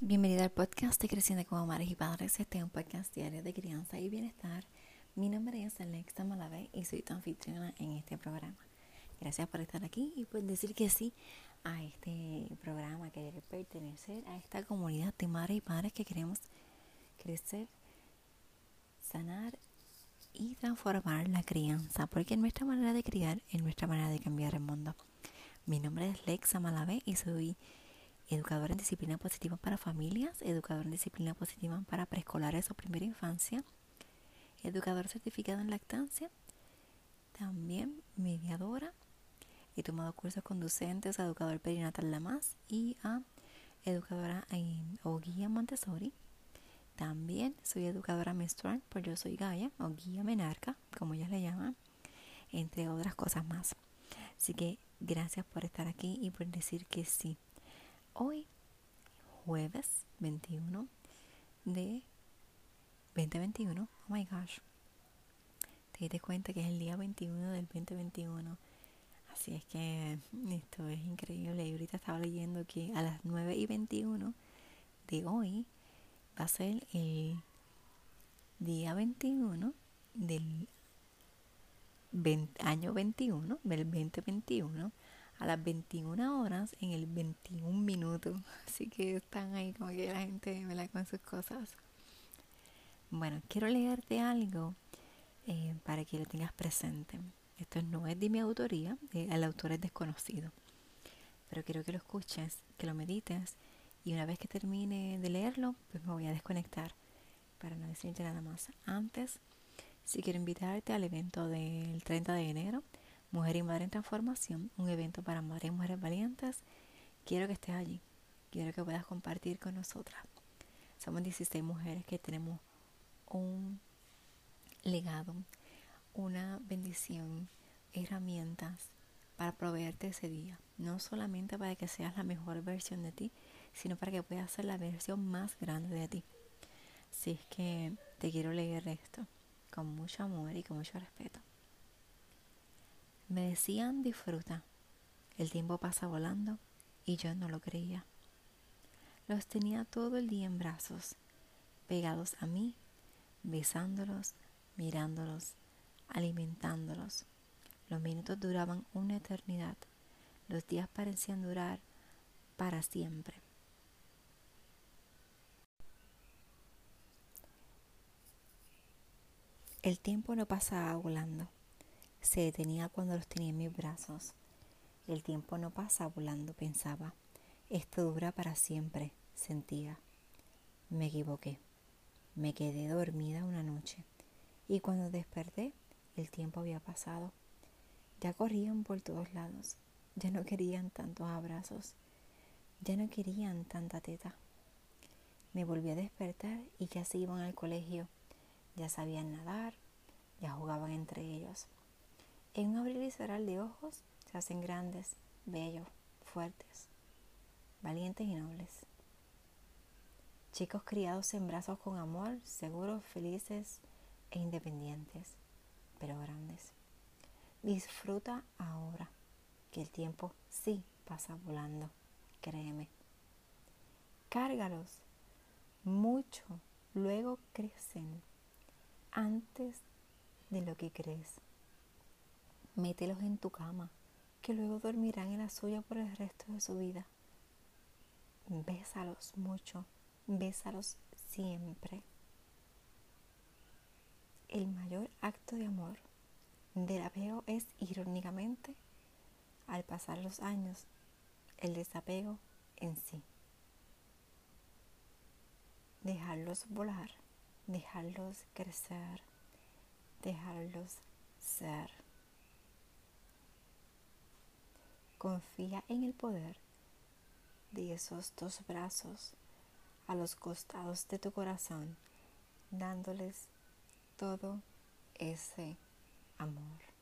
Bienvenido al podcast de Creciendo como Madres y Padres. Este es un podcast diario de crianza y bienestar. Mi nombre es Alexa Malave y soy tu anfitriona en este programa. Gracias por estar aquí y por decir que sí a este programa, querer pertenecer a esta comunidad de madres y padres que queremos crecer, sanar y transformar la crianza, porque nuestra manera de criar es nuestra manera de cambiar el mundo. Mi nombre es Lexa Malavé y soy educadora en disciplina positiva para familias, educadora en disciplina positiva para preescolares o primera infancia, educadora certificada en lactancia, también mediadora. He tomado cursos conducentes a educador perinatal la más y a educadora en, o guía Montessori. También soy educadora menstrual, por yo soy Gaia o guía menarca, como ellas le llaman, entre otras cosas más. Así que gracias por estar aquí y por decir que sí. Hoy, jueves 21 de 2021, oh my gosh, te diste cuenta que es el día 21 del 2021. Así es que esto es increíble. Y ahorita estaba leyendo que a las 9 y 21 de hoy va a ser el día 21 del año 21 del 2021 a las 21 horas en el 21 minutos. Así que están ahí como que la gente me la con sus cosas. Bueno, quiero leerte algo eh, para que lo tengas presente. Esto no es de mi autoría, eh, el autor es desconocido. Pero quiero que lo escuches, que lo medites y una vez que termine de leerlo, pues me voy a desconectar para no decirte nada más. Antes, si quiero invitarte al evento del 30 de enero, Mujer y Madre en Transformación, un evento para madres y mujeres valientes, quiero que estés allí. Quiero que puedas compartir con nosotras. Somos 16 mujeres que tenemos un legado, una bendición, herramientas para proveerte ese día. No solamente para que seas la mejor versión de ti, sino para que puedas ser la versión más grande de ti. Así es que te quiero leer esto con mucho amor y con mucho respeto. Me decían disfruta, el tiempo pasa volando y yo no lo creía. Los tenía todo el día en brazos, pegados a mí, besándolos, mirándolos, alimentándolos. Los minutos duraban una eternidad, los días parecían durar para siempre. El tiempo no pasaba volando. Se detenía cuando los tenía en mis brazos. El tiempo no pasa volando, pensaba. Esto dura para siempre, sentía. Me equivoqué. Me quedé dormida una noche y cuando desperté el tiempo había pasado. Ya corrían por todos lados. Ya no querían tantos abrazos. Ya no querían tanta teta. Me volví a despertar y ya se iban al colegio ya sabían nadar, ya jugaban entre ellos. En un abrir y cerrar de ojos se hacen grandes, bellos, fuertes, valientes y nobles. Chicos criados en brazos con amor, seguros, felices e independientes, pero grandes. Disfruta ahora, que el tiempo sí pasa volando, créeme. Cárgalos mucho, luego crecen antes de lo que crees. Mételos en tu cama, que luego dormirán en la suya por el resto de su vida. Bésalos mucho, bésalos siempre. El mayor acto de amor del apego es, irónicamente, al pasar los años, el desapego en sí. Dejarlos volar dejarlos crecer, dejarlos ser. Confía en el poder de esos dos brazos a los costados de tu corazón, dándoles todo ese amor.